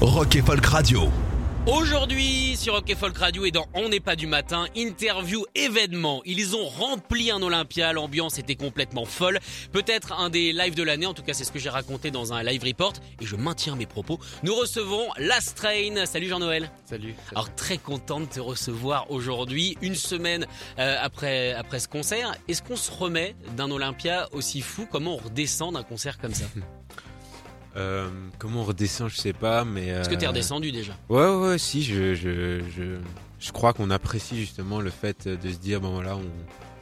Rock et Folk Radio. Aujourd'hui, sur Rock et Folk Radio et dans On n'est pas du matin, interview événement. Ils ont rempli un Olympia, l'ambiance était complètement folle. Peut-être un des lives de l'année, en tout cas c'est ce que j'ai raconté dans un live report et je maintiens mes propos. Nous recevons Last Train. Salut Jean-Noël. Salut. Alors très content de te recevoir aujourd'hui, une semaine euh, après, après ce concert. Est-ce qu'on se remet d'un Olympia aussi fou? Comment on redescend d'un concert comme ça? Euh, comment on redescend, je sais pas, mais. Est-ce que t'es euh, redescendu déjà Ouais, ouais, ouais, si, je, je, je, je crois qu'on apprécie justement le fait de se dire, bon voilà, on,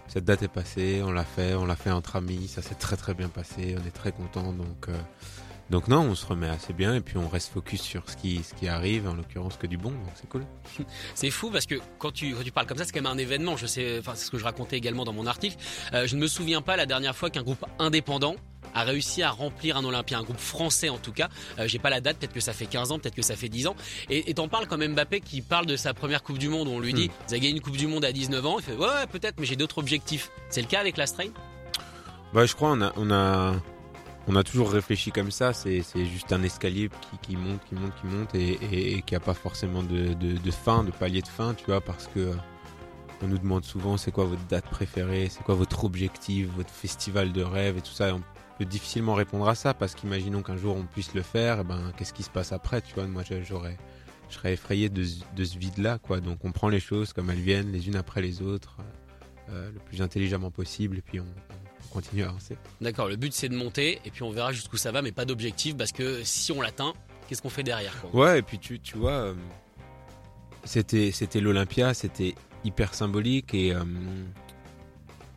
cette date est passée, on l'a fait, on l'a fait entre amis, ça s'est très très bien passé, on est très content, donc. euh, donc non, on se remet assez bien et puis on reste focus sur ce qui, ce qui arrive, en l'occurrence que du bon, donc c'est cool. C'est fou parce que quand tu, quand tu parles comme ça, c'est quand même un événement. Je sais, enfin, c'est ce que je racontais également dans mon article. Euh, je ne me souviens pas la dernière fois qu'un groupe indépendant a réussi à remplir un Olympia, un groupe français en tout cas. Euh, J'ai pas la date, peut-être que ça fait 15 ans, peut-être que ça fait 10 ans. Et t'en parles comme Mbappé qui parle de sa première Coupe du Monde on lui dit, Hmm. vous avez gagné une Coupe du Monde à 19 ans. Il fait, ouais, ouais peut-être, mais j'ai d'autres objectifs. C'est le cas avec la Strain Bah, je crois on a, on a, on a toujours réfléchi comme ça. C'est, juste un escalier qui, qui monte, qui monte, qui monte et, et, et qui a pas forcément de, de, de fin, de palier de fin, tu vois, parce que euh, on nous demande souvent c'est quoi votre date préférée, c'est quoi votre objectif, votre festival de rêve et tout ça? Et on difficilement répondre à ça parce qu'imaginons qu'un jour on puisse le faire, et ben qu'est-ce qui se passe après, tu vois? Moi, je- j'aurais, je serais effrayé de, ce- de ce vide-là, quoi. Donc on prend les choses comme elles viennent, les unes après les autres, euh, le plus intelligemment possible, et puis on, on continue à avancer. D'accord, le but c'est de monter et puis on verra jusqu'où ça va, mais pas d'objectif parce que si on l'atteint, qu'est-ce qu'on fait derrière quoi? Ouais, et puis tu, tu vois, euh, c'était c'était l'Olympia, c'était hyper symbolique et euh,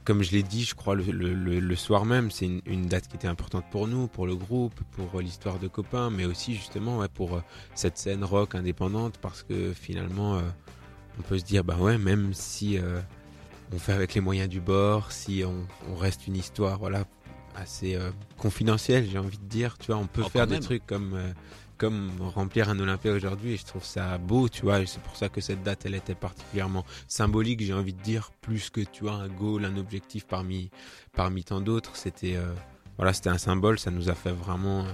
comme je l'ai dit, je crois le, le, le- le soir même, c'est une, une date qui était importante pour nous, pour le groupe, pour l'histoire de copains, mais aussi justement ouais, pour euh, cette scène rock indépendante parce que finalement, euh, on peut se dire bah ouais, même si euh, on fait avec les moyens du bord, si on, on reste une histoire, voilà assez euh, confidentielle, j'ai envie de dire, tu vois, on peut Oh, faire des trucs comme euh, comme remplir un Olympia aujourd'hui et je trouve ça beau, tu vois, c'est pour ça que cette date elle était particulièrement symbolique, j'ai envie de dire plus que tu vois un goal, un objectif parmi parmi tant d'autres, c'était euh, voilà, c'était un symbole, ça nous a fait vraiment euh,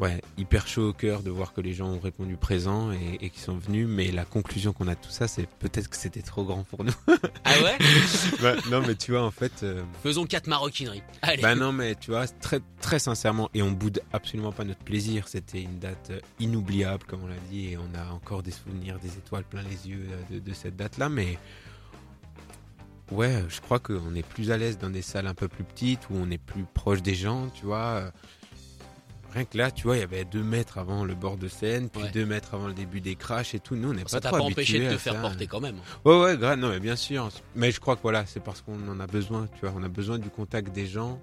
ouais, hyper chaud au cœur de voir que les gens ont répondu présent et, et qui sont venus, mais la conclusion qu'on a de tout ça, c'est peut-être que c'était trop grand pour nous. Ah ouais? Bah, non, mais tu vois en fait euh, Faisons quatre maroquineries. Allez. bah non, mais tu vois, très, très sincèrement, et on boude absolument pas notre plaisir. C'était une date euh, inoubliable, comme on l'a dit, et on a encore des souvenirs, des étoiles plein les yeux euh, de, de cette date-là. Mais ouais, je crois qu'on est plus à l'aise dans des salles un peu plus petites, où on est plus proche des gens, tu vois. Rien que là, tu vois, il y avait deux mètres avant le bord de scène, puis Ouais. deux mètres avant le début des crashs et tout. Nous, on n'est ça pas t'a trop pas empêché de te faire ça. porter quand même. Ouais, ouais, grave, non, mais bien sûr. Mais je crois que voilà, c'est parce qu'on en a besoin, tu vois. On a besoin du contact des gens.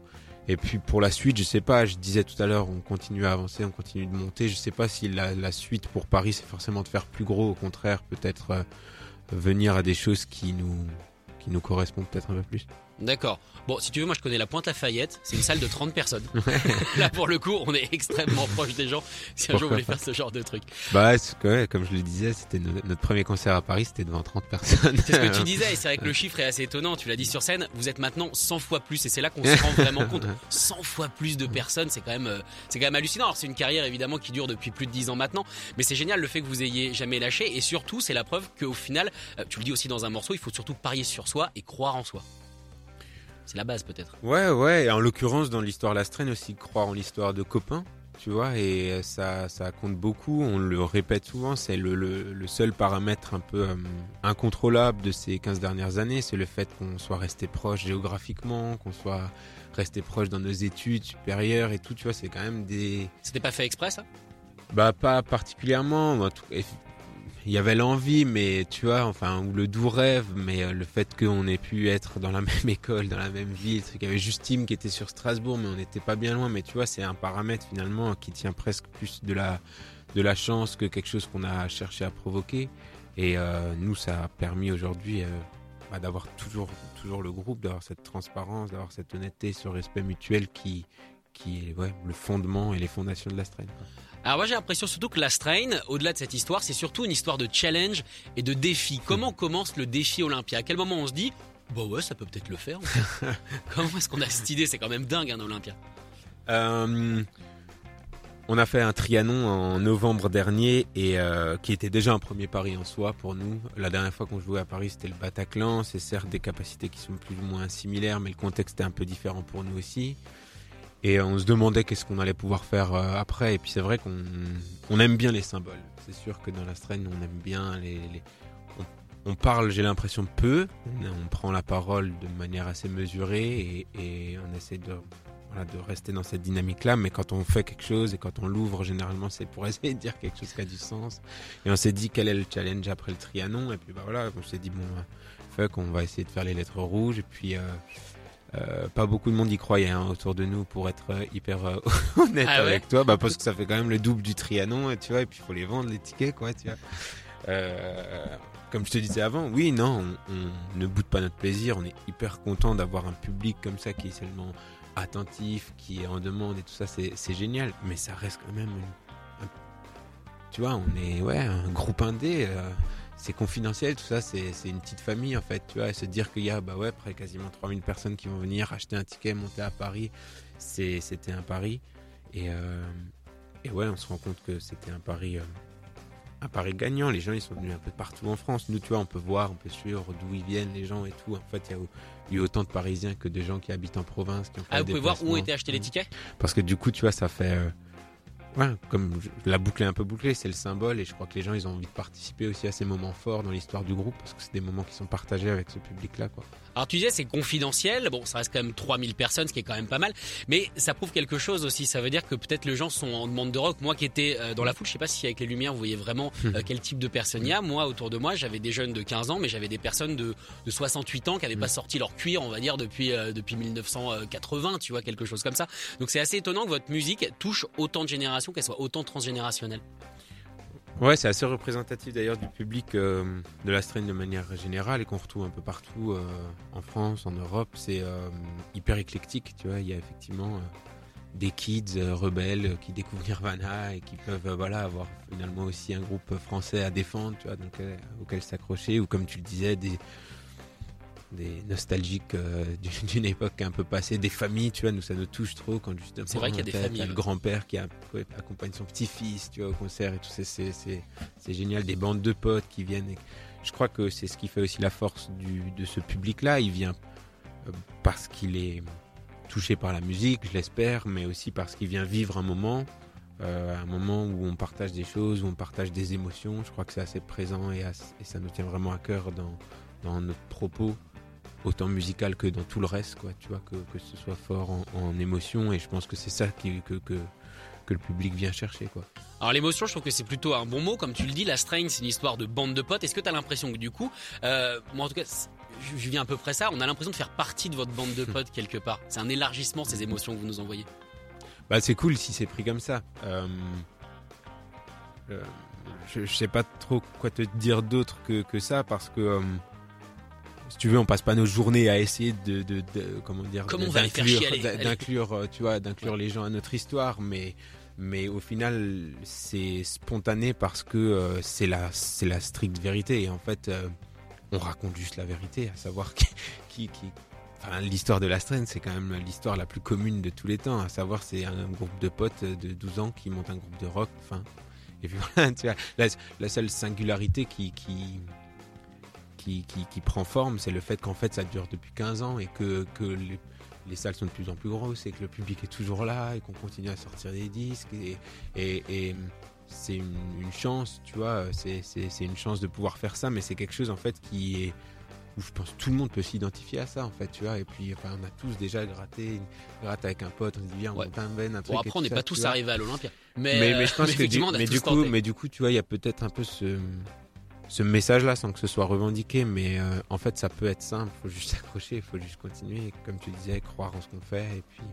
Et puis pour la suite, je sais pas, je disais tout à l'heure, on continue à avancer, on continue de monter. Je sais pas si la, la suite pour Paris, c'est forcément de faire plus gros. Au contraire, peut-être euh, venir à des choses qui nous, qui nous correspondent peut-être un peu plus. D'accord. Bon, si tu veux, moi je connais la Pointe Lafayette. C'est une salle de 30 personnes. Là, pour le coup, on est extrêmement proche des gens. Si un jour vous voulez faire ce genre de truc. Bah, ouais, comme je le disais, c'était no- notre premier concert à Paris, c'était devant 30 personnes. C'est ce que tu disais, et c'est vrai que le chiffre est assez étonnant. Tu l'as dit sur scène, vous êtes maintenant 100 fois plus, et c'est là qu'on se rend vraiment compte. 100 fois plus de personnes, c'est quand même, euh, c'est quand même hallucinant. Alors c'est une carrière évidemment qui dure depuis plus de 10 ans maintenant, mais c'est génial le fait que vous ayez jamais lâché, et surtout c'est la preuve qu'au final, euh, tu le dis aussi dans un morceau, il faut surtout parier sur soi et croire en soi. C'est la base peut-être. Ouais, ouais. Et en l'occurrence, dans l'histoire Lastreine aussi, croire en l'histoire de copains, tu vois, et ça, ça compte beaucoup. On le répète souvent, c'est le, le, le seul paramètre un peu euh, incontrôlable de ces 15 dernières années. C'est le fait qu'on soit resté proche géographiquement, qu'on soit resté proche dans nos études supérieures et tout, tu vois, c'est quand même des. C'était pas fait exprès ça? Bah, pas particulièrement. Il y avait l'envie, mais tu vois, enfin, ou le doux rêve, mais euh, le fait qu'on ait pu être dans la même école, dans la même ville, qu'il y avait Justine qui était sur Strasbourg, mais on n'était pas bien loin. Mais tu vois, c'est un paramètre finalement qui tient presque plus de la, de la chance que quelque chose qu'on a cherché à provoquer. Et euh, nous, ça a permis aujourd'hui euh, bah, d'avoir toujours, toujours le groupe, d'avoir cette transparence, d'avoir cette honnêteté, ce respect mutuel qui, qui est ouais, le fondement et les fondations de la strain. Alors moi j'ai l'impression surtout que la Strain, au-delà de cette histoire, c'est surtout une histoire de challenge et de défi. Comment commence le défi Olympia? À quel moment on se dit, bah ouais, ça peut peut-être le faire. en fait. Comment est-ce qu'on a cette idée? C'est quand même dingue un Olympia. Euh, on a fait un Trianon en novembre dernier et euh, qui était déjà un premier pari en soi pour nous. La dernière fois qu'on jouait à Paris, c'était le Bataclan. C'est certes des capacités qui sont plus ou moins similaires, mais le contexte est un peu différent pour nous aussi. Et on se demandait qu'est-ce qu'on allait pouvoir faire euh, après. Et puis c'est vrai qu'on on aime bien les symboles. C'est sûr que dans la strain, on aime bien les. on, parle, j'ai l'impression, peu. On, prend la parole de manière assez mesurée et, on essaie de, de rester dans cette dynamique-là. Mais quand on fait quelque chose et quand on l'ouvre, généralement, c'est pour essayer de dire quelque chose qui a du sens. Et on s'est dit quel est le challenge après le Trianon? Et puis bah voilà, on s'est dit bon, fuck, on va essayer de faire les lettres rouges. Et puis. Euh, euh, pas beaucoup de monde y croyait hein, autour de nous pour être euh, hyper euh, honnête Ah ouais avec toi. Bah parce que ça fait quand même le double du Trianon tu vois et puis il faut les vendre les tickets quoi tu vois. Euh, comme je te disais avant oui non on, on ne boude pas notre plaisir. On est hyper content d'avoir un public comme ça qui est seulement attentif qui est en demande et tout ça. C'est génial. Mais ça reste quand même une- un- tu vois on est ouais un groupe indé c'est confidentiel, tout ça, c'est une petite famille en fait, tu vois, et se dire qu'il y a bah ouais, près quasiment 3000 personnes qui vont venir acheter un ticket, monter à Paris, c'était un pari. Et, euh, et ouais, on se rend compte que c'était un pari, euh, un pari gagnant. Les gens, ils sont venus un peu partout en France. Nous, tu vois, on peut voir, on peut suivre d'où ils viennent, les gens et tout. En fait, il y a eu autant de Parisiens que de gens qui habitent en province. Qui ont fait Ah, vous pouvez voir où ont été achetés les tickets? Parce que du coup, tu vois, ça fait. euh, ouais, comme je- la boucle est un peu bouclée, c'est le symbole et je crois que les gens, ils ont envie de participer aussi à ces moments forts dans l'histoire du groupe parce que c'est des moments qui sont partagés avec ce public-là, quoi. Alors tu disais c'est confidentiel, bon ça reste quand même 3000 personnes, ce qui est quand même pas mal, mais ça prouve quelque chose aussi, ça veut dire que peut-être les gens sont en demande de rock. Moi qui étais euh, dans la foule, je sais pas si avec les lumières vous voyez vraiment euh, quel type de personnes il y a. Moi autour de moi j'avais des jeunes de 15 ans, mais j'avais des personnes de, de 68 ans qui n'avaient pas sorti leur cuir, on va dire, depuis, euh, depuis 1980, tu vois, quelque chose comme ça. Donc c'est assez étonnant que votre musique touche autant de générations, qu'elle soit autant transgénérationnelle. Ouais, c'est assez représentatif d'ailleurs du public euh, de la strain de manière générale et qu'on retrouve un peu partout euh, en France, en Europe. C'est euh, hyper éclectique, tu vois. Il y a effectivement des kids rebelles qui découvrent Nirvana et qui peuvent voilà avoir finalement aussi un groupe français à défendre, tu vois, auquel s'accrocher ou comme tu le disais des des nostalgiques euh, d'une- époque un peu passée, des familles, tu vois, nous ça nous touche trop quand justement C'est vrai qu'il y a des familles, le grand-père qui a- accompagne son petit-fils, tu vois, au concert et tout, c'est- génial, des bandes de potes qui viennent. et je crois que c'est ce qui fait aussi la force du, de ce public-là. Il vient euh, parce qu'il est touché par la musique, je l'espère, mais aussi parce qu'il vient vivre un moment, euh, un moment où on partage des choses, où on partage des émotions. Je crois que c'est assez présent et, et ça nous tient vraiment à cœur dans, dans notre propos, autant musical que dans tout le reste, quoi. Tu vois, que, que ce soit fort en, en émotion. Et je pense que c'est ça qui, que, que, que le public vient chercher, quoi. Alors l'émotion, je trouve que c'est plutôt un bon mot, comme tu le dis. La strain, c'est une histoire de bande de potes. Est-ce que tu as l'impression que du coup, euh, moi en tout cas, je, je vis à peu près ça. On a l'impression de faire partie de votre bande de potes quelque part. C'est un élargissement ces émotions que vous nous envoyez. Bah, c'est cool si c'est pris comme ça. Euh, euh, je, je sais pas trop quoi te dire d'autre que, que ça parce que si tu veux, on passe pas nos journées à essayer de, de, de- comment dire, Comment d'inclure- euh, tu vois, d'inclure les gens à notre histoire, mais mais au final c'est spontané parce que euh, c'est la c'est la stricte vérité et en fait euh, on raconte juste la vérité, à savoir qui qui, qui Enfin, l'histoire de la strain, c'est quand même l'histoire la plus commune de tous les temps. À savoir, c'est un groupe de potes de 12 ans qui montent un groupe de rock. Enfin, et puis voilà, tu vois, la, la seule singularité qui, qui, qui, qui, qui prend forme, c'est le fait qu'en fait, ça dure depuis 15 ans et que, que les, les salles sont de plus en plus grosses et que le public est toujours là et qu'on continue à sortir des disques. Et, et, et c'est une, une chance, tu vois, c'est, une chance de pouvoir faire ça, mais c'est quelque chose en fait qui est où je pense que tout le monde peut s'identifier à ça en fait tu vois et puis enfin on a tous déjà gratté une gratte avec un pote on se dit viens on Ouais. un ben un truc Bon, après, on n'est pas tous arrivés à l'Olympia. Mais, mais, mais je pense que du, mais du coup tenté. mais du coup tu vois il y a peut-être un peu ce ce message-là sans que ce soit revendiqué. Mais euh, en fait, ça peut être simple. Il faut juste s'accrocher, il faut juste continuer. Comme tu disais, croire en ce qu'on fait et puis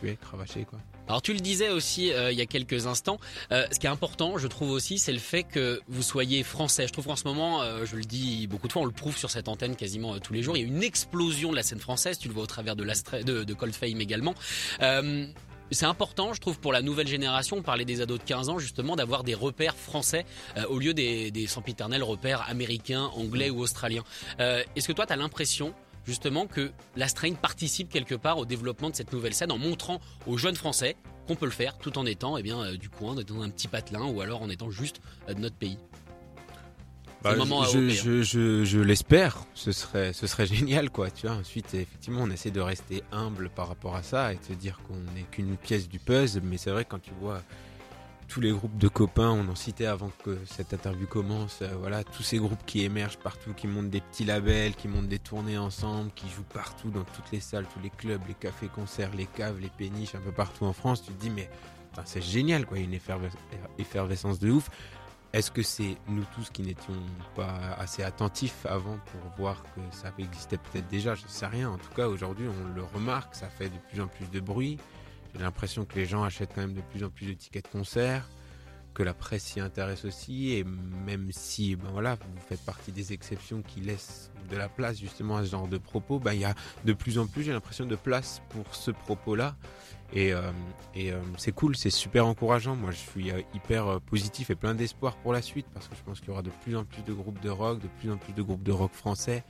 tuer, cravacher quoi. Alors tu le disais aussi euh, il y a quelques instants, euh, ce qui est important, je trouve aussi, c'est le fait que vous soyez français. Je trouve qu'en ce moment, je le dis beaucoup de fois, on le prouve sur cette antenne quasiment tous les jours, il y a une explosion de la scène française, tu le vois au travers de, de, de Cold Fame également. C'est important, je trouve, pour la nouvelle génération, on parlait des ados de 15 ans, justement, d'avoir des repères français au lieu des, des sempiternels repères américains, anglais ou australiens. Est-ce que toi, tu as l'impression justement que la Strain participe quelque part au développement de cette nouvelle scène en montrant aux jeunes Français qu'on peut le faire tout en étant eh bien, euh, du coin, dans un petit patelin ou alors en étant juste euh, de notre pays? Bah, je, je, je, je l'espère, ce serait, ce serait génial quoi. Tu vois. Ensuite, effectivement, on essaie de rester humble par rapport à ça et de se dire qu'on n'est qu'une pièce du puzzle. Mais c'est vrai quand tu vois tous les groupes de copains, on en citait avant que cette interview commence, euh, voilà, tous ces groupes qui émergent partout, qui montent des petits labels, qui montent des tournées ensemble, qui jouent partout dans toutes les salles, tous les clubs, les cafés concerts, les caves, les péniches, un peu partout en France, tu te dis mais c'est génial quoi, une effervescence de ouf. Est-ce que c'est nous tous qui n'étions pas assez attentifs avant pour voir que ça existait peut-être déjà? Je ne sais rien. En tout cas, aujourd'hui, on le remarque, ça fait de plus en plus de bruit. J'ai l'impression que les gens achètent quand même de plus en plus de tickets de concert, que la presse s'y intéresse aussi, et même si ben voilà, vous faites partie des exceptions qui laissent de la place justement à ce genre de propos, ben, il y a de plus en plus, j'ai l'impression, de place pour ce propos-là. Et, euh, euh, c'est cool, c'est super encourageant. Moi, je suis euh, hyper positif et plein d'espoir pour la suite parce que je pense qu'il y aura de plus en plus de groupes de rock, de plus en plus de groupes de rock français,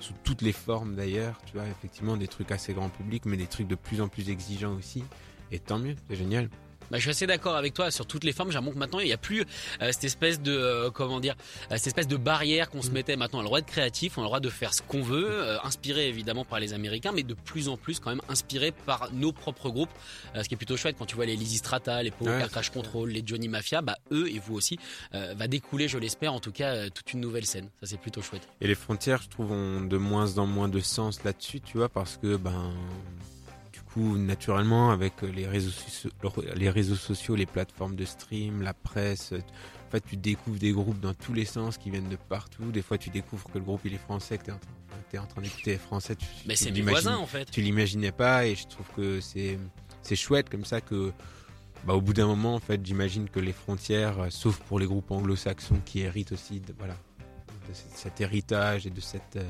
sous toutes les formes d'ailleurs. Tu vois, effectivement, des trucs assez grand public, mais des trucs de plus en plus exigeants aussi. Et tant mieux, c'est génial. Bah, je suis assez d'accord avec toi sur toutes les formes. J'ai que maintenant il n'y a plus euh, cette espèce de euh, comment dire, euh, cette espèce de barrière qu'on se mm. mettait. Maintenant, on a le droit de créatif, on a le droit de faire ce qu'on veut, inspiré évidemment par les Américains, mais de plus en plus quand même inspiré par nos propres groupes. ce qui est plutôt chouette quand tu vois les Lizzy Strata, les Power Crash Control, les Johnny Mafia, bah eux et vous aussi va découler, je l'espère en tout cas, toute une nouvelle scène. Ça c'est plutôt chouette. Et les frontières, je trouve, ont de moins en moins de sens là-dessus, tu vois, parce que ben naturellement, avec les réseaux, les réseaux sociaux, les plateformes de stream, la presse, en fait, tu découvres des groupes dans tous les sens qui viennent de partout. Des fois, tu découvres que le groupe il est français, que tu es en train, d'écouter français. Tu, Mais c'est mes voisins en fait. Tu l'imaginais pas et je trouve que c'est c'est chouette comme ça que bah, au bout d'un moment, en fait, j'imagine que les frontières, euh, sauf pour les groupes anglo-saxons qui héritent aussi de, voilà, de cet héritage et de cette euh,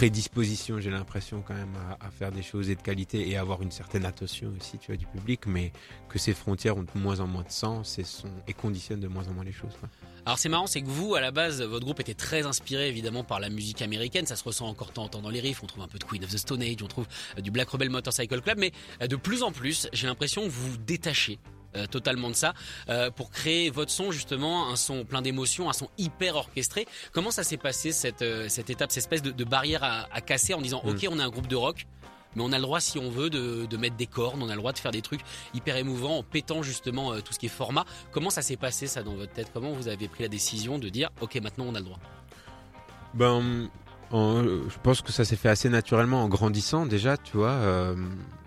prédisposition, j'ai l'impression quand même à, faire des choses et de qualité et avoir une certaine attention aussi, du public, mais que ces frontières ont de moins en moins de sens et, sont, et conditionnent de moins en moins les choses. Alors c'est marrant, c'est que vous, à la base, votre groupe était très inspiré évidemment par la musique américaine. Ça se ressent encore tant temps dans les riffs. On trouve un peu de Queen of the Stone Age, on trouve euh, du Black Rebel Motorcycle Club, mais euh, de plus en plus, j'ai l'impression que vous vous détachez euh, totalement de ça euh, pour créer votre son justement un son plein d'émotions un son hyper orchestré. Comment ça s'est passé cette, euh, cette étape cette espèce de, barrière à, casser en disant mm. ok on est un groupe de rock mais on a le droit si on veut de, de, mettre des cornes on a le droit de faire des trucs hyper émouvants en pétant justement tout ce qui est format. Comment ça s'est passé ça dans votre tête? Comment vous avez pris la décision de dire ok maintenant on a le droit? Ben je pense que ça s'est fait assez naturellement en grandissant déjà tu vois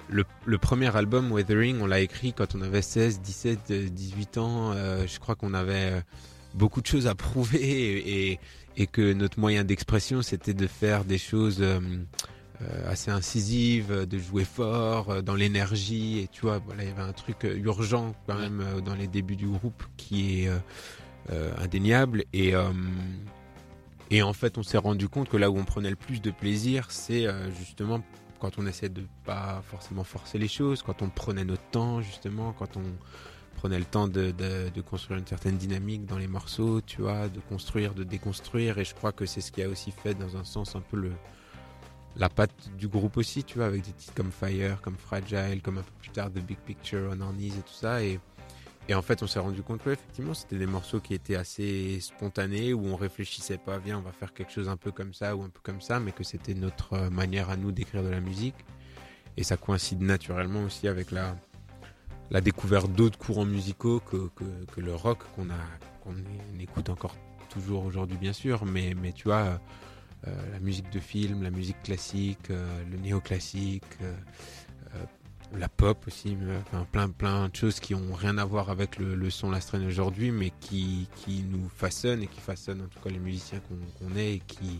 le, premier album, Weathering, on l'a écrit quand on avait 16, 17, 18 ans. Euh, je crois qu'on avait euh, beaucoup de choses à prouver et, que notre moyen d'expression, c'était de faire des choses euh, assez incisives, de jouer fort, dans l'énergie. Et tu vois, voilà, il y avait un truc urgent quand même dans les débuts du groupe qui est indéniable. Et, et en fait, on s'est rendu compte que là où on prenait le plus de plaisir, c'est justement quand on essaie de pas forcément forcer les choses, quand on prenait notre temps justement, quand on prenait le temps de, construire une certaine dynamique dans les morceaux, tu vois, de construire, de déconstruire, et je crois que c'est ce qui a aussi fait dans un sens un peu le la patte du groupe aussi, tu vois, avec des titres comme Fire, comme Fragile, comme un peu plus tard The Big Picture, On Our Knees et tout ça, et en fait, on s'est rendu compte que effectivement, c'était des morceaux qui étaient assez spontanés, où on réfléchissait pas, viens, on va faire quelque chose un peu comme ça ou un peu comme ça, mais que c'était notre euh, manière à nous d'écrire de la musique. Et ça coïncide naturellement aussi avec la, découverte d'autres courants musicaux que, le rock qu'on écoute encore toujours aujourd'hui, bien sûr, mais, tu vois, euh, la musique de film, la musique classique, euh, le néoclassique la pop aussi, mais, enfin, plein plein de choses qui ont rien à voir avec le, le son Lastren aujourd'hui, mais qui, qui nous façonnent et qui façonnent en tout cas les musiciens qu'on est et qui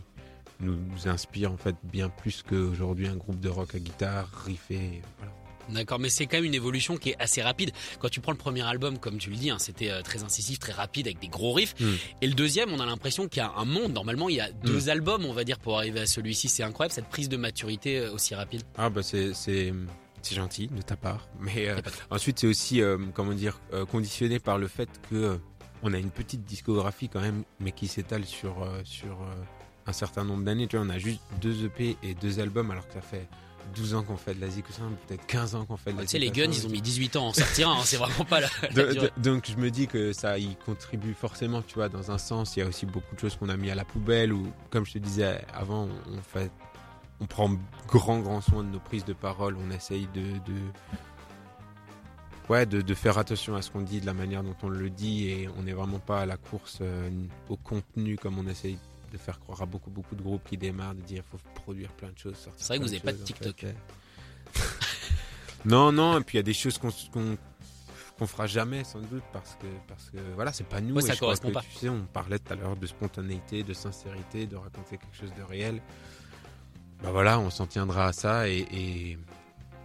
nous, nous inspirent en fait bien plus qu'aujourd'hui un groupe de rock à guitare, riffé, voilà. D'accord, mais c'est quand même une évolution qui est assez rapide. Quand tu prends le premier album, comme tu le dis, hein, c'était euh, très incisif, très rapide, avec des gros riffs. Mm. Et le deuxième, on a l'impression qu'il y a un monde. Normalement, il y a Hmm. deux albums, on va dire, pour arriver à celui-ci. C'est incroyable cette prise de maturité euh, aussi rapide. Ah bah c'est c'est gentil de ta part, mais euh, ensuite c'est aussi euh, comment dire euh, conditionné par le fait que on a une petite discographie quand même, mais qui s'étale sur sur un certain nombre d'années. Tu vois, on a juste deux EP et deux albums, alors que ça fait 12 ans qu'on fait de la zik peut-être 15 ans qu'on fait de la Tu sais, les Guns, ils ont mis 18 ans à en sortir hein, c'est vraiment pas la. la De- durée. de- donc je me dis que ça y contribue forcément, tu vois, dans un sens. Il y a aussi beaucoup de choses qu'on a mis à la poubelle ou, comme je te disais avant, on fait, on prend grand grand soin de nos prises de parole. On essaye de, de ouais, de, de faire attention à ce qu'on dit, de la manière dont on le dit, et on n'est vraiment pas à la course euh, au contenu comme on essaye de faire croire à beaucoup beaucoup de groupes qui démarrent de dire il faut produire plein de choses. C'est vrai que vous avez pas de en TikTok. fait. non, non, et puis il y a des choses qu'on qu'on qu'on fera jamais sans doute parce que parce que voilà c'est pas nous Ouais, ça correspond que, pas. tu sais on parlait tout à l'heure de spontanéité de sincérité de raconter quelque chose de réel bah voilà on s'en tiendra à ça et,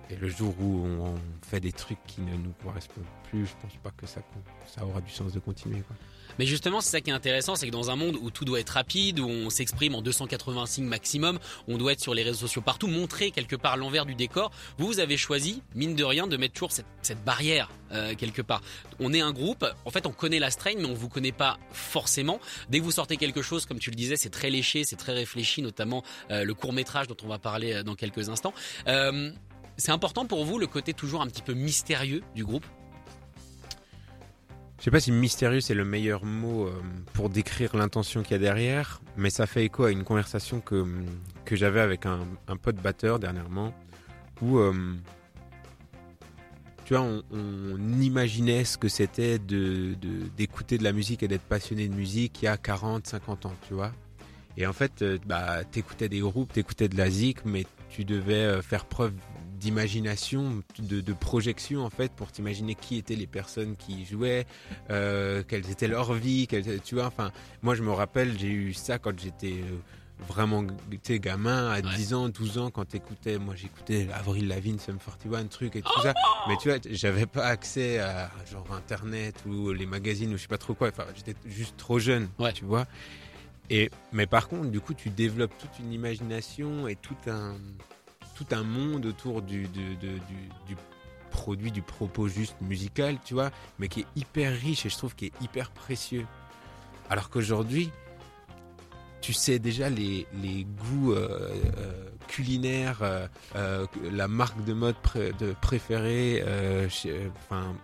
et le jour où on, fait des trucs qui ne nous correspondent plus je pense pas que ça ça aura du sens de continuer quoi. Mais justement, c'est ça qui est intéressant, c'est que dans un monde où tout doit être rapide, où on s'exprime en 280 signes maximum, on doit être sur les réseaux sociaux partout, montrer quelque part l'envers du décor. Vous, vous avez choisi, mine de rien, de mettre toujours cette, cette barrière euh, quelque part. On est un groupe, en fait, on connaît la strain, mais on vous connaît pas forcément. Dès que vous sortez quelque chose, comme tu le disais, c'est très léché, c'est très réfléchi, notamment euh, le court métrage dont on va parler euh, dans quelques instants. Euh, c'est important pour vous le côté toujours un petit peu mystérieux du groupe. Je sais pas si mystérieux c'est le meilleur mot euh, pour décrire l'intention qu'il y a derrière, mais ça fait écho à une conversation que, que j'avais avec un, un pote batteur dernièrement, où euh, tu vois, on, imaginait ce que c'était de, d'écouter de la musique et d'être passionné de musique il y a 40, 50 ans, tu vois. Et en fait, euh, bah, t'écoutais des groupes, t'écoutais de la zik, mais tu devais faire preuve d'imagination, de, de projection en fait, pour t'imaginer qui étaient les personnes qui y jouaient, euh, quelles étaient leurs vies, quelles- tu vois. Enfin, moi je me rappelle, j'ai eu ça quand j'étais euh, vraiment tu gamin, à Ouais. 10 ans, 12 ans, quand t'écoutais, moi j'écoutais Avril Lavigne, Sum 41, truc et tout ça. Mais tu vois, j'avais pas accès à genre Internet ou les magazines ou je sais pas trop quoi. Enfin, j'étais juste trop jeune, Ouais. tu vois. Et, mais par contre, du coup, tu développes toute une imagination et tout un, tout un monde autour du, du, du, du- du produit, du propos juste musical, tu vois, mais qui est hyper riche et je trouve qui est hyper précieux. Alors qu'aujourd'hui, tu sais déjà les, les goûts euh, euh, culinaires, euh, la marque de mode pré- de préférée, chez- enfin,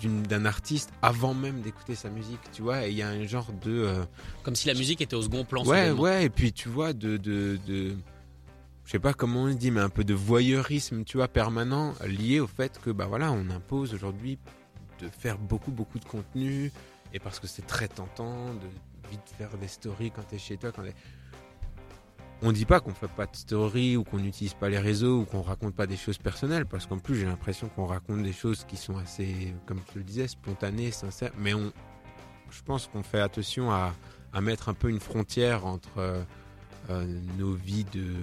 d'une- d'un artiste avant même d'écouter sa musique, tu vois. Et il y a un genre de Comme si la musique était au second plan. ouais, ouais. Et puis tu vois de de, de je sais pas comment on dit, mais un peu de voyeurisme, tu vois, permanent, lié au fait que bah voilà, on impose aujourd'hui de faire beaucoup beaucoup de contenu et parce que c'est très tentant de vite faire des stories quand t'es chez toi, quand t'es- on dit pas qu'on fait pas de story ou qu'on n'utilise pas les réseaux ou qu'on raconte pas des choses personnelles parce qu'en plus j'ai l'impression qu'on raconte des choses qui sont assez, comme tu le disais, spontanées, sincères. Mais on, je pense qu'on fait attention à, mettre un peu une frontière entre euh, euh, nos vies de,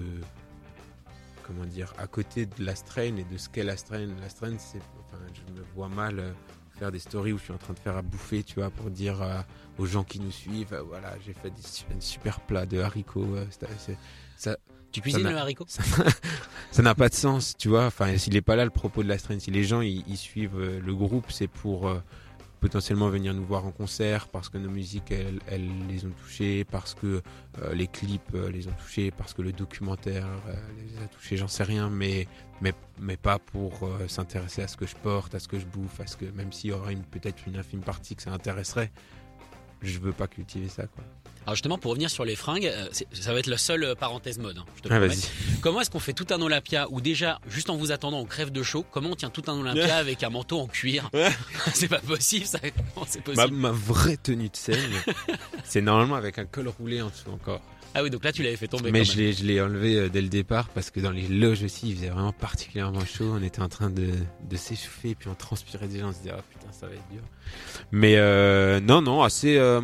comment dire, à côté de la strain et de ce qu'est la strain. La strain, c'est, enfin, je me vois mal euh, faire des stories où je suis en train de faire à bouffer, tu vois, pour dire euh, aux gens qui nous suivent, euh, voilà, j'ai fait des un super plat de haricots. euh, c'est- Tu cuisines le haricot? ça n'a pas de sens, tu vois. Enfin, s'il n'est pas là le propos de la strain, si les gens ils, ils suivent le groupe, c'est pour potentiellement venir nous voir en concert parce que nos musiques elles, les ont touchés, parce que euh, les clips euh, les ont touchés, parce que le documentaire euh, les a touchés, j'en sais rien, mais pas pour s'intéresser à ce que je porte, à ce que je bouffe, à ce que même s'il y une peut-être une infime partie que ça intéresserait, je veux pas cultiver ça quoi. Alors justement, pour revenir sur les fringues, euh, ça va être la seule euh, parenthèse mode. hein, je te Ah. Comment est-ce qu'on fait tout un Olympia ou déjà, juste en vous attendant, on crève de chaud Comment on tient tout un Olympia avec un manteau en cuir? C'est pas possible, ça. Comment c'est Ma, possible? ma vraie tenue de scène, c'est normalement avec un col roulé en dessous encore. Ah oui, donc là tu l'avais fait tomber. Mais quand je même. l'ai, je l'ai enlevé euh, dès le départ parce que dans les loges aussi, il faisait vraiment particulièrement chaud. On était en train de, de s'échauffer, puis on transpirait déjà. On se disait, ah putain, ça va être dur. Mais euh, non, non, assez. euh,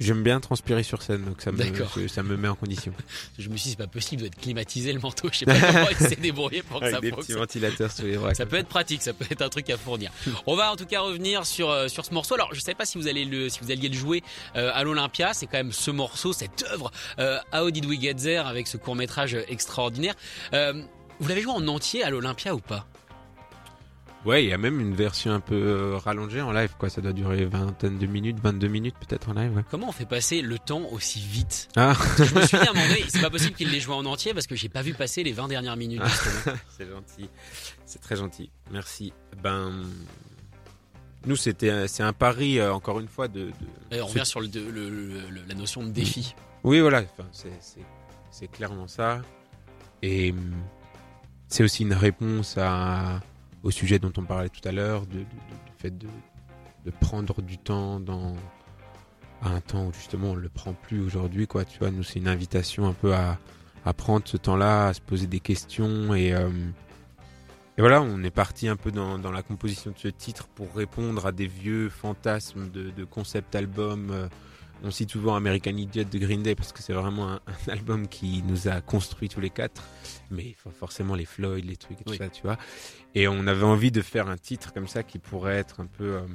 j'aime bien transpirer sur scène, donc ça me, ça me met en condition. Je me suis dit, c'est pas possible, doit être climatisé le manteau. Je sais pas comment il s'est débrouillé pour que ça Avec des petits ventilateurs sur les bras. Ça peut être pratique, ça peut être un truc à fournir. On va en tout cas revenir sur euh, sur ce morceau. Alors, je sais pas si vous allez le si vous alliez le jouer euh, à l'Olympia, c'est quand même ce morceau, cette œuvre euh, How Did We Get There avec ce court-métrage extraordinaire. Euh, vous l'avez joué en entier à l'Olympia ou pas? Ouais, il y a même une version un peu euh, rallongée en live, quoi. Ça doit durer vingtaine de minutes, 22 minutes peut-être en live. ouais. Comment on fait passer le temps aussi vite? Ah, Je me suis dit à un moment donné, c'est pas possible qu'il l'ait joué en entier parce que j'ai pas vu passer les 20 dernières minutes c'est gentil. C'est très gentil. Merci. Ben. Nous, c'était, c'est un pari, euh, encore une fois, de. de- Et on revient sur le, le- le- le- la notion de défi. Oui, voilà. Enfin, c'est clairement ça. Et hum, c'est aussi une réponse à, au sujet dont on parlait tout à l'heure, du fait de, de prendre du temps dans à un temps où justement on le prend plus aujourd'hui, quoi. Tu vois, nous, c'est une invitation un peu à, à prendre ce temps-là, à se poser des questions et. euh, et voilà, on est parti un peu dans, dans la composition de ce titre pour répondre à des vieux fantasmes de, de concept album. On cite souvent American Idiot de Green Day parce que c'est vraiment un, un album qui nous a construit tous les quatre. Mais il faut forcément les Floyd, les trucs et tout Oui. ça, tu vois. Et on avait envie de faire un titre comme ça qui pourrait être un peu. euh,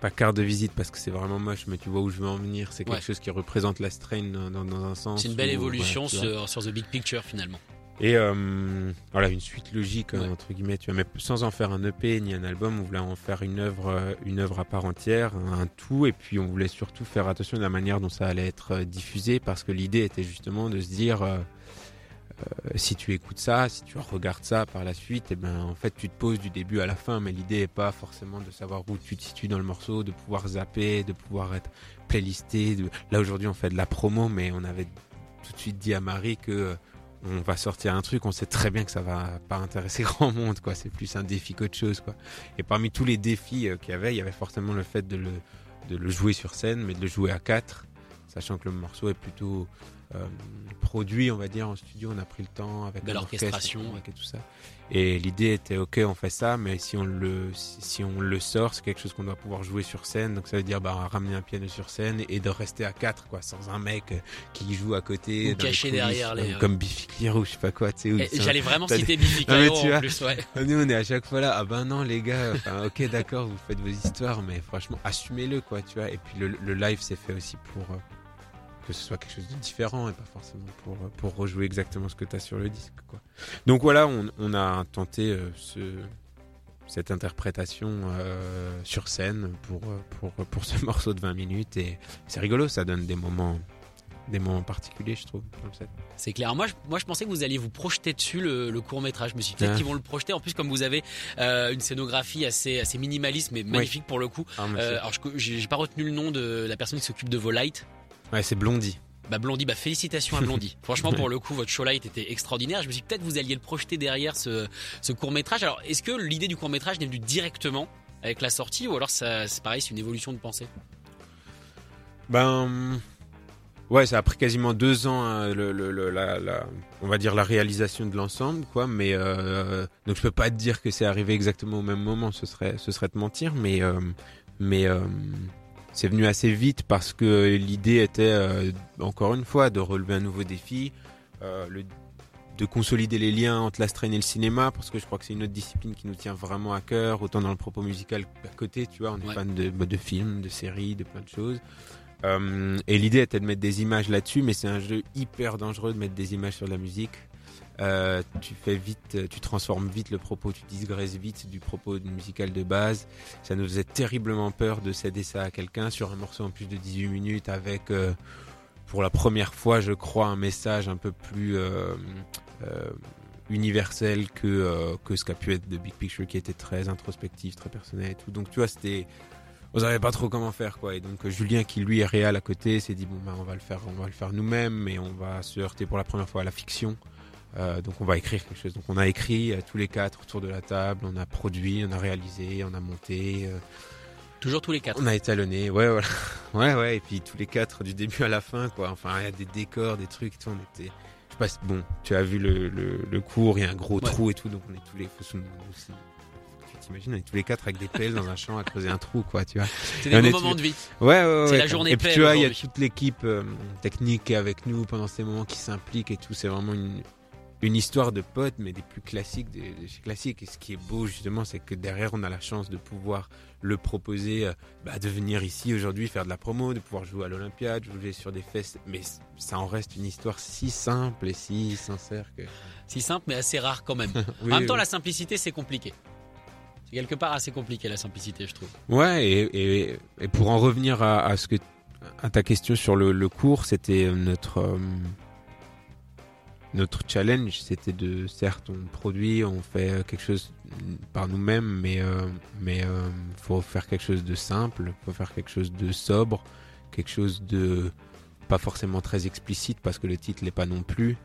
pas carte de visite parce que c'est vraiment moche, mais tu vois où je veux en venir. C'est quelque Ouais. chose qui représente la strain dans, dans- dans un sens. C'est une belle où, évolution sur, sur The Big Picture finalement. Et euh, voilà, une suite logique, Ouais. entre guillemets, tu vois, mais sans en faire un EP ni un album, on voulait en faire une œuvre, euh, une œuvre à part entière, un tout, et puis on voulait surtout faire attention à la manière dont ça allait être euh, diffusé, parce que l'idée était justement de se dire, euh, euh, si tu écoutes ça, si tu regardes ça par la suite, et ben en fait tu te poses du début à la fin, mais l'idée est pas forcément de savoir où tu te situes dans le morceau, de pouvoir zapper, de pouvoir être playlisté. De... Là aujourd'hui on fait de la promo, mais on avait tout de suite dit à Marie que on va sortir un truc, on sait très bien que ça va pas intéresser grand monde, quoi. C'est plus un défi qu'autre chose. Et parmi tous les défis euh, qu'il y avait, il y avait forcément le fait de le jouer sur scène, mais de le jouer à quatre, sachant que le morceau est plutôt euh, produit, on va dire, en studio. On a pris le temps avec Belle un orchestre orchestration, et tout ça. Et l'idée était, ok, on fait ça, mais si on le, si, on le sort, c'est quelque chose qu'on doit pouvoir jouer sur scène. Donc ça veut dire, bah, ramener un piano sur scène et de rester à quatre, quoi, sans un mec euh, qui joue à côté, Ou dans les caché coulisses, derrière les, comme- euh, comme Biffy Clyro, je sais pas quoi, tu sais. sont- J'allais vraiment citer Biffy mais Clyro en vois. plus, ouais. Ah, Nous, on est à chaque fois là. Ah ben non, les gars. Enfin, ok, d'accord, vous faites vos histoires, mais franchement, assumez-le, quoi, tu vois. Et puis le, le live, c'est fait aussi pour euh, que ce soit quelque chose de différent et pas forcément pour euh, pour rejouer exactement ce que tu as sur le disque, quoi. Donc voilà, on, on a tenté euh, ce cette interprétation euh, sur scène pour, pour pour ce morceau de 20 minutes et c'est rigolo, ça donne des moments des moments particuliers, je trouve, dans le set. C'est clair. Moi je, moi, je pensais que vous alliez vous projeter dessus le, le court métrage. Je me suis dit peut-être Ah. qu'ils vont le projeter. En plus, comme vous avez euh, une scénographie assez, assez minimaliste, mais magnifique pour le coup. Ah. Euh, alors, je- j'ai pas retenu le nom de la personne qui s'occupe de vos lights. Ouais, c'est Blondie. Bah Blondie, bah félicitations à Blondie. Franchement, pour le coup, votre show light était extraordinaire. Je me suis dit peut-être vous alliez le projeter derrière ce, ce court métrage. Alors, est-ce que l'idée du court métrage n'est venue directement avec la sortie ou alors ça, c'est pareil, c'est une évolution de pensée? Ben ouais, ça a pris quasiment deux ans, hein, le, le- le- la, la- on va dire la réalisation de l'ensemble, quoi. Mais euh, donc je peux pas te dire que c'est arrivé exactement au même moment, ce serait, ce serait te mentir, mais euh, mais euh, c'est venu assez vite parce que l'idée était euh, encore une fois de relever un nouveau défi, euh, le- de consolider les liens entre la strain et le cinéma, parce que je crois que c'est une autre discipline qui nous tient vraiment à cœur, autant dans le propos musical qu'à côté, tu vois, on est Ouais. fan de, bah, de films, de séries, de plein de choses. Euh, et l'idée était de mettre des images là-dessus, mais c'est un jeu hyper dangereux de mettre des images sur la musique. Euh, tu fais vite, tu transformes vite le propos, tu digresses vite du propos musical de base. Ça nous faisait terriblement peur de céder ça à quelqu'un sur un morceau en plus de 18 minutes avec, euh, pour la première fois, je crois, un message un peu plus euh, euh, universel que, euh, que ce qu'a pu être The Big Picture qui était très introspectif, très personnel et tout. Donc tu vois, c'était on savait pas trop comment faire quoi et donc euh, Julien qui lui est réel à côté s'est dit bon bah on va le faire on va le faire nous-mêmes mais on va se heurter pour la première fois à la fiction Euh, donc on va écrire quelque chose donc on a écrit euh, tous les quatre autour de la table on a produit on a réalisé on a monté euh, Toujours tous les quatre. On a étalonné, ouais, voilà. Ouais, ouais, et puis tous les quatre du début à la fin, quoi. Enfin, il y a des décors, des trucs, tout. On était. Je sais pas, si- bon, tu as vu le, le, le cours, il y a un gros Ouais. trou et tout, donc on est tous les. Tu t'imagines, on est tous les quatre avec des pelles dans un champ à creuser un trou, quoi, tu vois. C'est des moments de vie. Ouais, ouais, ouais. C'est la journée Et puis tu vois, il y a toute l'équipe euh, technique qui est avec nous pendant ces moments qui s'implique et tout. C'est vraiment une, une histoire de potes, mais des plus classiques des, classiques. Et ce qui est beau, justement, c'est que derrière, on a la chance de pouvoir le proposer, euh, bah, de venir ici aujourd'hui faire de la promo, de pouvoir jouer à l'Olympiade, jouer sur des festes. Mais ça en reste une histoire si simple et si sincère que. Si simple, mais assez rare quand même. Oui, en même temps, oui. la simplicité, c'est compliqué. C'est quelque part assez compliqué, la simplicité, je trouve. Ouais, et, et, et pour en revenir à, à ce que à ta question sur le, le cours, c'était notre euh, notre challenge, c'était de certes on produit, on fait quelque chose par nous-mêmes, mais euh, mais euh, faut faire quelque chose de simple, faut faire quelque chose de sobre, quelque chose de pas forcément très explicite parce que le titre l'est pas non plus.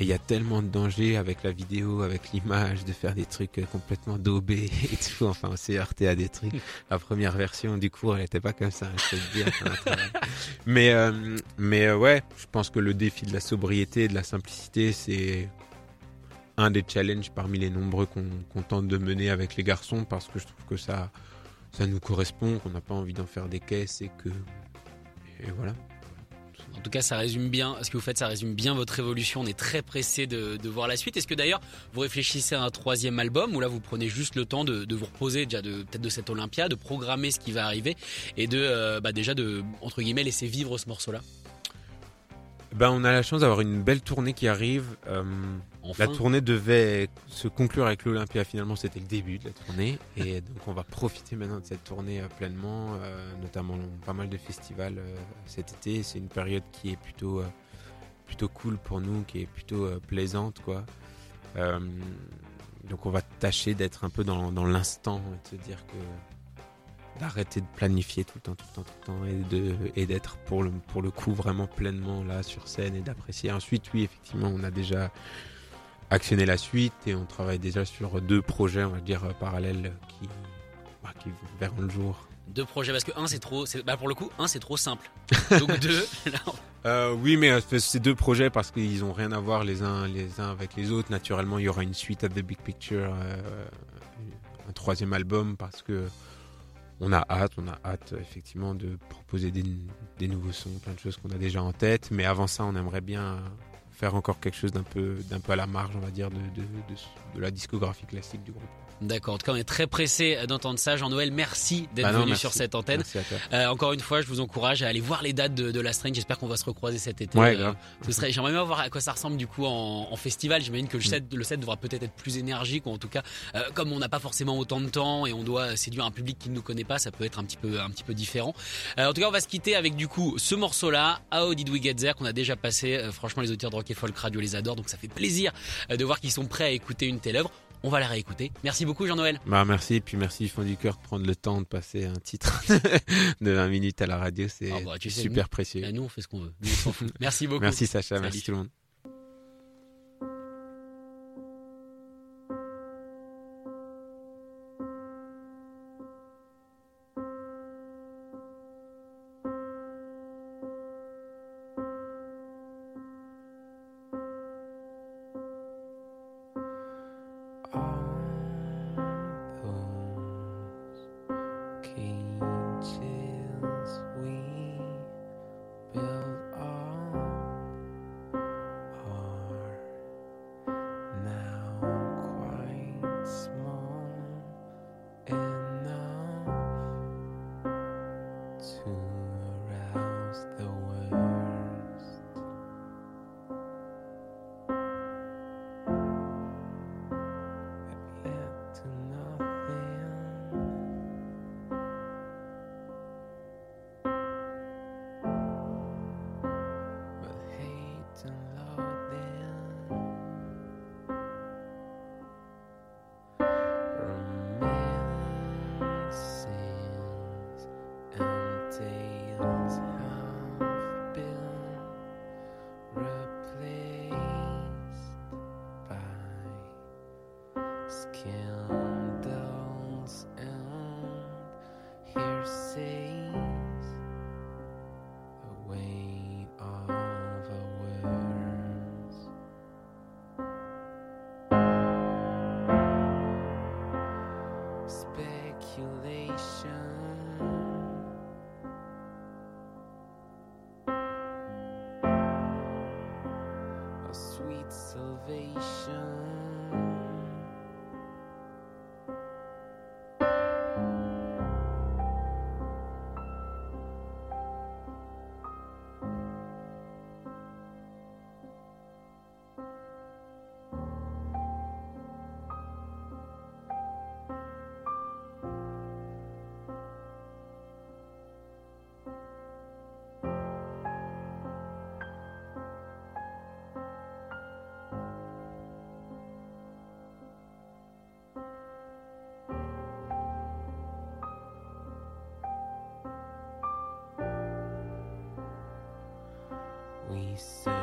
Et il y a tellement de dangers avec la vidéo, avec l'image, de faire des trucs euh, complètement daubés et tout. Enfin, on s'est heurté à des trucs. La première version du cours, elle était pas comme ça, mais euh, mais euh, ouais, je pense que le défi de la sobriété de la simplicité, c'est un des challenges parmi les nombreux qu'on qu'on tente de mener avec les garçons parce que je trouve que ça ça nous correspond, qu'on n'a pas envie d'en faire des caisses et que et voilà. En tout cas, ça résume bien, ce que vous faites, ça résume bien votre évolution. On est très pressé de, voir la suite. Est-ce que d'ailleurs, vous réfléchissez à un troisième album ou là, vous prenez juste le temps de, vous reposer déjà de peut-être de cette Olympia, de programmer ce qui va arriver et de euh, bah, déjà de laisser vivre ce morceau-là? Ben, on a la chance d'avoir une belle tournée qui arrive. Euh, Enfin, La tournée devait se conclure avec l'Olympia. Finalement, c'était le début de la tournée. Et donc, on va profiter maintenant de cette tournée euh, pleinement, euh, notamment pas mal de festivals euh, cet été. C'est une période qui est plutôt, euh, plutôt cool pour nous, qui est plutôt plaisante, quoi. Euh, donc, on va tâcher d'être un peu dans, dans l'instant et de se dire que d'arrêter de planifier tout le temps, tout le temps, tout le temps, et de et d'être pour le pour le coup vraiment pleinement là sur scène et d'apprécier. Ensuite, oui, effectivement, on a déjà actionné la suite et on travaille déjà sur deux projets, on va dire euh, parallèles qui bah, qui verront le jour. deux projets parce que un c'est trop, bah, pour le coup un c'est trop simple. Donc deux, là, Euh, oui, mais euh, c'est deux projets parce qu'ils ont rien à voir les uns les uns avec les autres. Naturellement, il y aura une suite à The Big Picture, euh, un troisième album parce que on a hâte, on a hâte effectivement de proposer des, nouveaux sons, plein de choses qu'on a déjà en tête. Mais avant ça, on aimerait bien faire encore quelque chose d'un peu à la marge, on va dire, de la discographie classique du groupe. D'accord, en tout cas on est très pressé d'entendre ça. Jean-Noël, merci d'être Bah non, venu merci. sur cette antenne. Euh, encore une fois, je vous encourage à aller voir les dates de, de la Strange. J'espère qu'on va se recroiser cet été. Ouais, Euh, serait, j'aimerais bien voir à quoi ça ressemble du coup en, en festival. J'imagine que le set, le set devra peut-être être plus énergique ou en tout cas, euh, comme on n'a pas forcément autant de temps et on doit séduire un public qui ne nous connaît pas, ça peut être un petit peu, un petit peu différent. Euh, en tout cas, on va se quitter avec du coup ce morceau-là, How Did We Get There, qu'on a déjà passé. Euh, franchement, les auteurs de Rock et Folk Radio les adorent, donc ça fait plaisir euh, de voir qu'ils sont prêts à écouter une telle œuvre. On va la réécouter. Merci beaucoup, Jean-Noël. Bah merci, et puis merci du fond du cœur de prendre le temps de passer un titre de 20 minutes à la radio, c'est Ah bah, tu sais, super précieux. Et nous, on fait ce qu'on veut. Nous, on s'en fout. Merci beaucoup. Merci Sacha, Salut. merci tout le monde. So.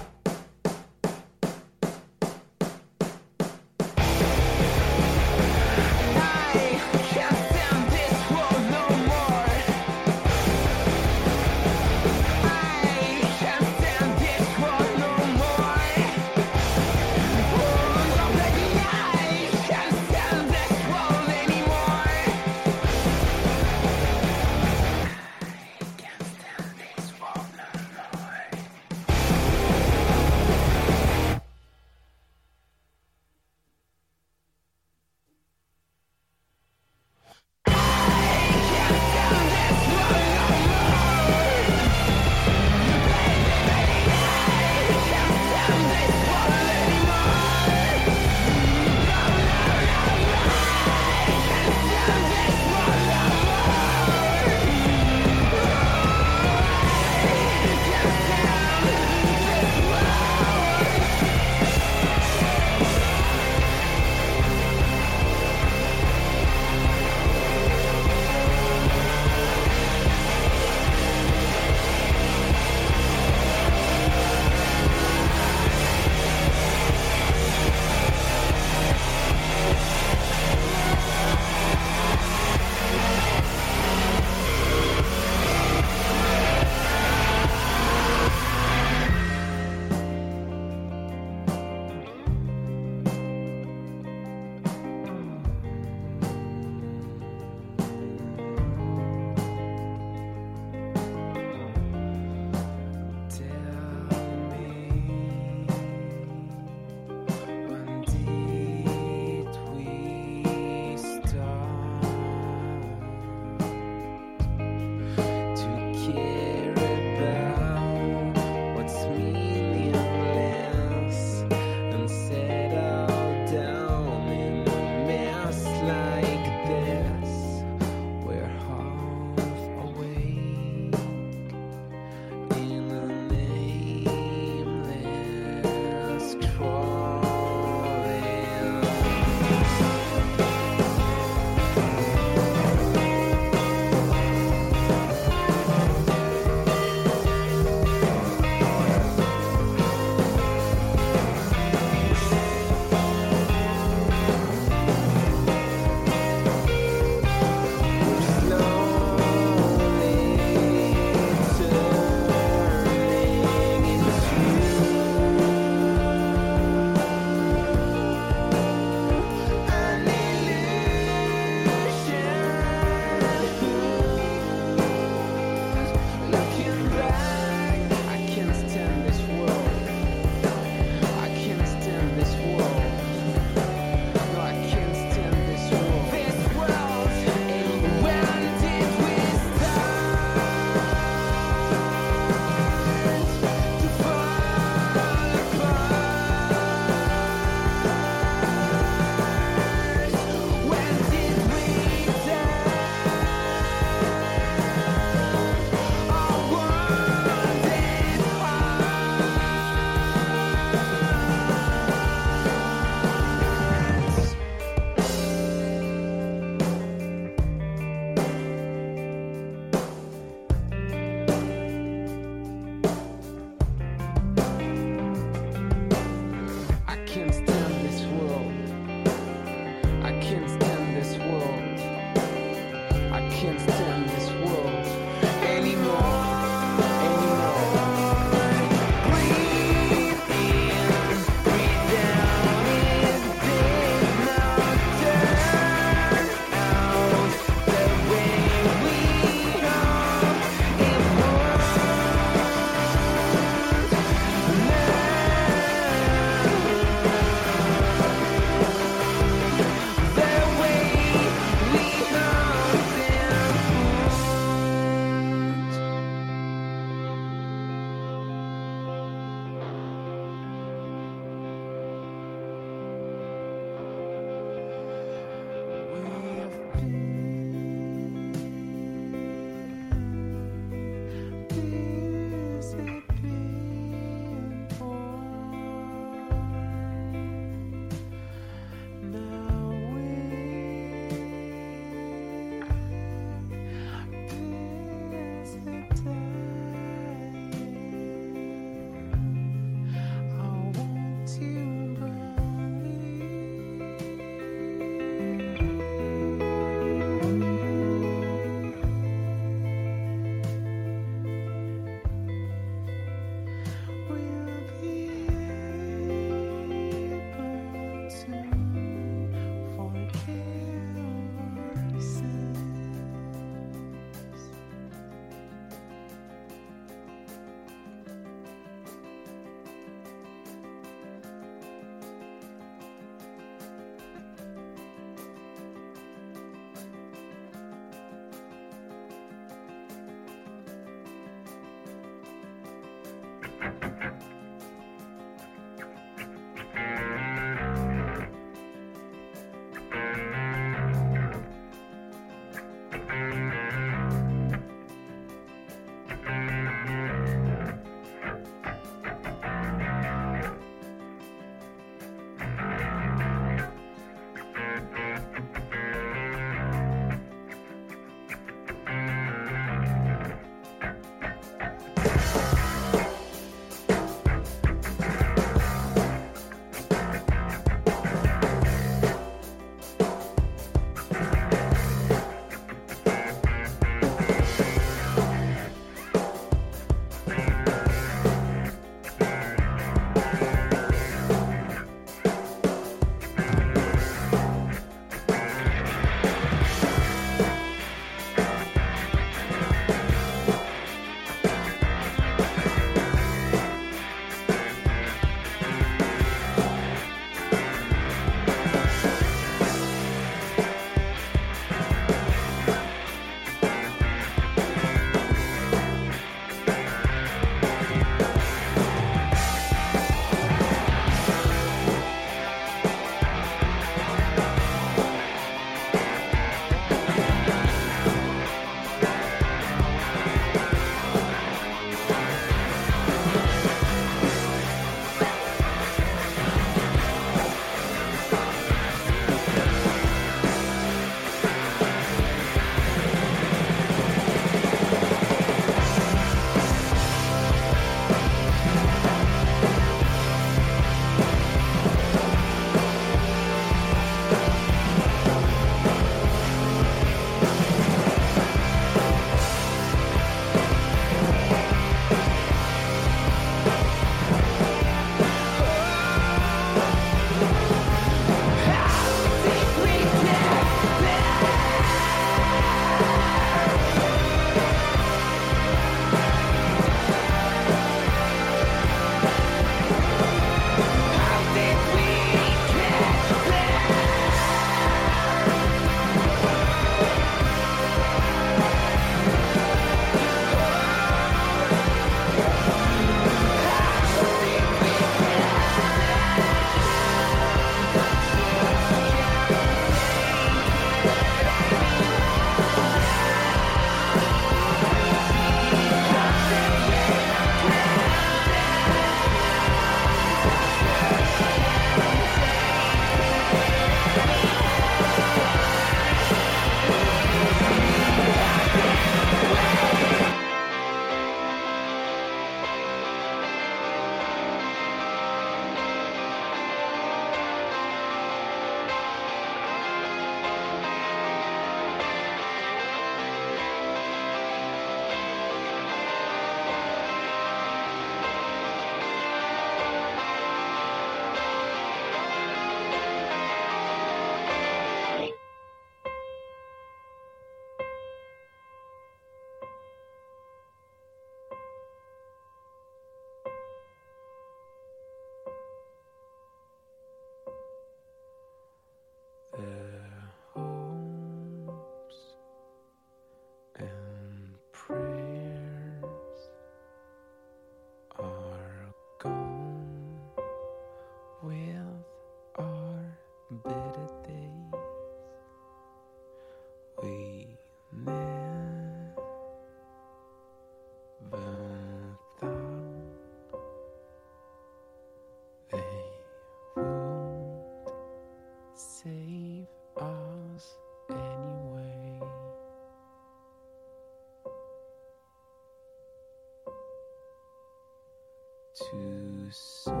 so